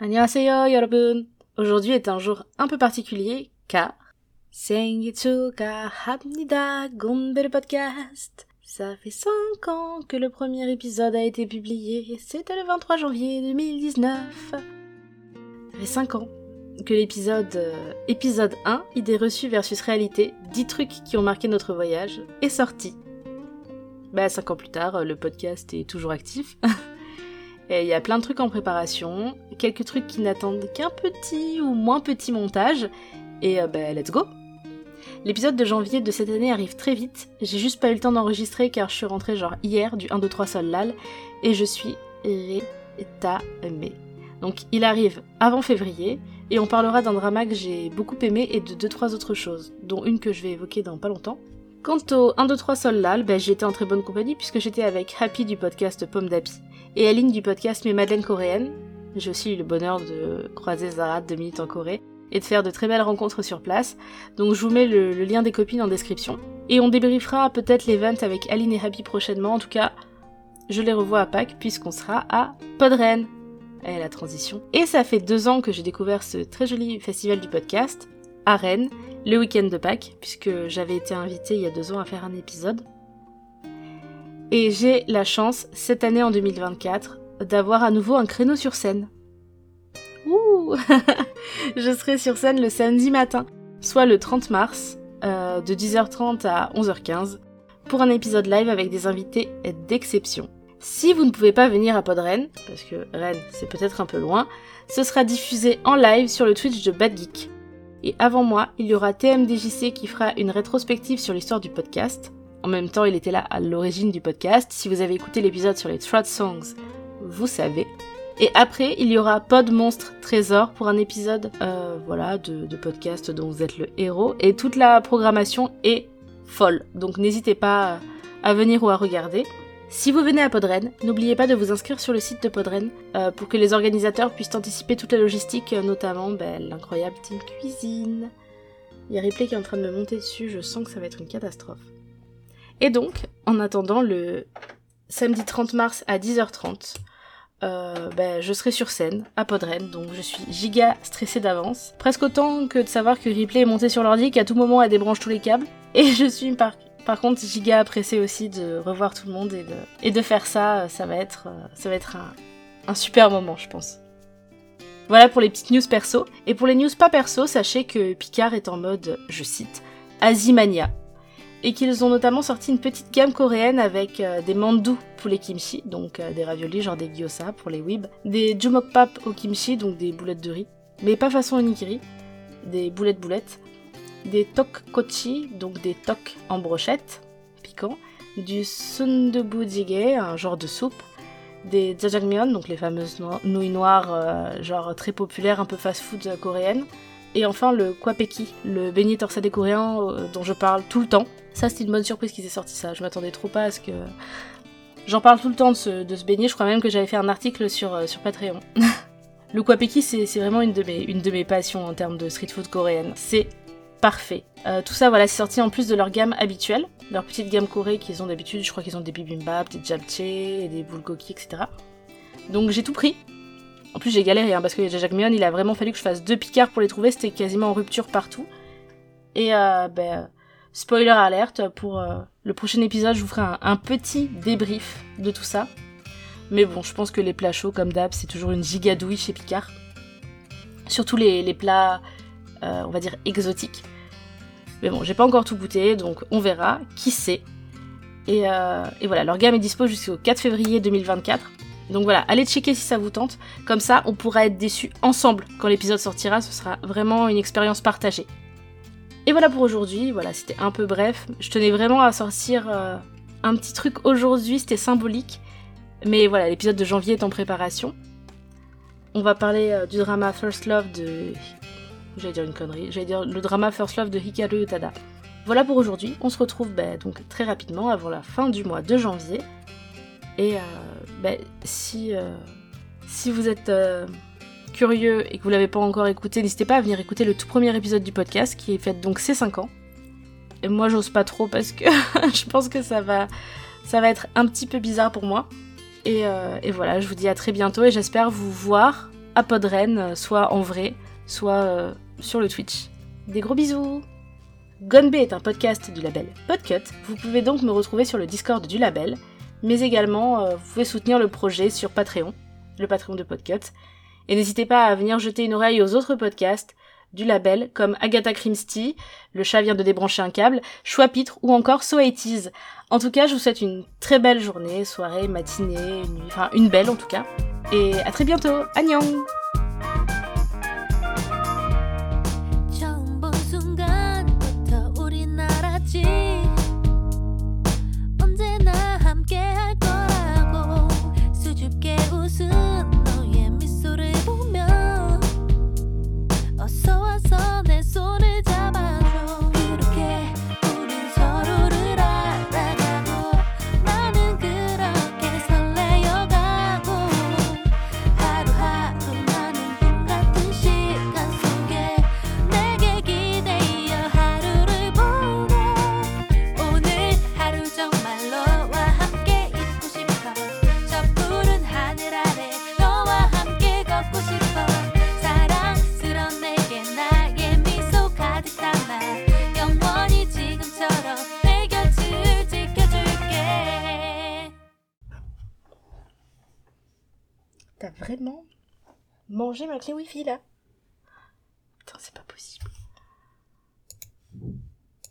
안녕하세요 여러분. Aujourd'hui est un jour un peu particulier car 생일 축하합니다 곰베르 podcast. Ça fait 5 ans que le premier épisode a été publié, c'était le 23 janvier 2019. Ça fait 5 ans que l'épisode euh, épisode 1, idée reçue versus réalité, 10 trucs qui ont marqué notre voyage, est sorti. Bah 5 ans plus tard, le podcast est toujours actif. Et il y a plein de trucs en préparation, quelques trucs qui n'attendent qu'un petit ou moins petit montage, et euh, bah let's go. L'épisode de janvier de cette année arrive très vite, j'ai juste pas eu le temps d'enregistrer car je suis rentrée genre hier du 1, 2, 3 sol lal, et je suis rétamée. Donc il arrive avant février, et on parlera d'un drama que j'ai beaucoup aimé et de 2-3 autres choses, dont une que je vais évoquer dans pas longtemps. Quant au 1, 2, 3 sol lal, ben, j'étais en très bonne compagnie puisque j'étais avec Happy du podcast Pomme d'Api et Aline du podcast Mes Madeleines coréennes. J'ai aussi eu le bonheur de croiser Zara de minutes en Corée et de faire de très belles rencontres sur place. Donc je vous mets le, le lien des copines en description. Et on débriefera peut-être l'event avec Aline et Happy prochainement. En tout cas, je les revois à Pâques puisqu'on sera à Podren. Et la transition. Et ça fait deux ans que j'ai découvert ce très joli festival du podcast à Rennes, le week-end de Pâques, puisque j'avais été invitée il y a deux ans à faire un épisode. Et j'ai la chance, cette année en 2024, d'avoir à nouveau un créneau sur scène. Ouh Je serai sur scène le samedi matin, soit le 30 mars, euh, de 10h30 à 11h15, pour un épisode live avec des invités d'exception. Si vous ne pouvez pas venir à Podren, parce que Rennes c'est peut-être un peu loin, ce sera diffusé en live sur le Twitch de Bad Geek. Et avant moi, il y aura TMDJC qui fera une rétrospective sur l'histoire du podcast. En même temps, il était là à l'origine du podcast. Si vous avez écouté l'épisode sur les Trot Songs, vous savez. Et après, il y aura Pod Monstre Trésor pour un épisode euh, voilà, de, podcast dont vous êtes le héros. Et toute la programmation est folle. Donc n'hésitez pas à venir ou à regarder. Si vous venez à Podren, n'oubliez pas de vous inscrire sur le site de Podren euh, pour que les organisateurs puissent anticiper toute la logistique, euh, notamment ben, l'incroyable team cuisine. Il y a Ripley qui est en train de me monter dessus, je sens que ça va être une catastrophe. Et donc, en attendant le samedi 30 mars à 10h30, euh, ben, je serai sur scène à Podren, donc je suis giga stressée d'avance. Presque autant que de savoir que Ripley est monté sur l'ordi, qu'à tout moment elle débranche tous les câbles. Et je suis par contre, giga apprécié aussi de revoir tout le monde et de, faire ça. Ça va être, un super moment, je pense. Voilà pour les petites news perso. Et pour les news pas perso, sachez que Picard est en mode, je cite, Azimania. Et qu'ils ont notamment sorti une petite gamme coréenne avec euh, des mandou poulet kimchi, donc euh, des raviolis, genre des gyoza pour les weebs, des jumokpap au kimchi, donc des boulettes de riz, mais pas façon onigiri, des boulettes boulettes, des tokkochi, donc des tok en brochette, piquant, du sundubu jjigae, un genre de soupe, des jjajangmyeon, donc les fameuses no nouilles noires, euh, genre très populaires, un peu fast-food euh, coréenne, et enfin le kwapeki, le beignet torsadé coréen euh, dont je parle tout le temps. Ça, c'est une bonne surprise qu'ils aient sorti ça. Je m'attendais trop pas à ce que. J'en parle tout le temps de ce, beignet. Je crois même que j'avais fait un article sur, euh, sur Patreon. le kwapeki, c'est vraiment une de, mes, une de mes passions en termes de street food coréenne. C'est parfait. Euh, tout ça, voilà, c'est sorti en plus de leur gamme habituelle, leur petite gamme corée qu'ils ont d'habitude. Je crois qu'ils ont des bibimbap, des japchae, des bulgogi, etc. Donc j'ai tout pris. En plus, j'ai galéré hein, parce que Jajangmyeon, il a vraiment fallu que je fasse deux picards pour les trouver. C'était quasiment en rupture partout. Et euh, ben, spoiler alerte pour euh, le prochain épisode, je vous ferai un, petit débrief de tout ça. Mais bon, je pense que les plats chauds, comme d'hab, c'est toujours une gigadouille chez Picard. Surtout les, les plats, euh, on va dire, exotiques. Mais bon, j'ai pas encore tout goûté, donc on verra. Qui sait? Et, et, voilà, leur gamme est dispo jusqu'au 4 février 2024. Donc voilà, allez checker si ça vous tente. Comme ça, on pourra être déçus ensemble quand l'épisode sortira. Ce sera vraiment une expérience partagée. Et voilà pour aujourd'hui. Voilà, c'était un peu bref. Je tenais vraiment à sortir euh, un petit truc aujourd'hui. C'était symbolique. Mais voilà, l'épisode de janvier est en préparation. On va parler euh, du drama First Love de J'allais dire une connerie. J'allais dire le drama First Love de Hikaru Utada. Voilà pour aujourd'hui. On se retrouve bah, donc très rapidement avant la fin du mois de janvier. Et euh, si, euh, si vous êtes euh, curieux et que vous l'avez pas encore écouté, n'hésitez pas à venir écouter le tout premier épisode du podcast qui est fait donc ces 5 ans. Et moi j'ose pas trop parce que je pense que ça va, ça va être un petit peu bizarre pour moi. Et, voilà, je vous dis à très bientôt et j'espère vous voir à Podren, soit en vrai, soit sur le Twitch. Des gros bisous Gonbe est un podcast du label Podcut, vous pouvez donc me retrouver sur le Discord du label, mais également euh, vous pouvez soutenir le projet sur Patreon, le Patreon de Podcut, et n'hésitez pas à venir jeter une oreille aux autres podcasts du label comme Agatha Christie, Le chat vient de débrancher un câble, Choix Pitre ou encore So En tout cas, je vous souhaite une très belle journée, soirée, matinée, une... enfin une belle en tout cas. Et à très bientôt. Annyeong T'as vraiment mangé ma clé wifi là? Putain, c'est pas possible.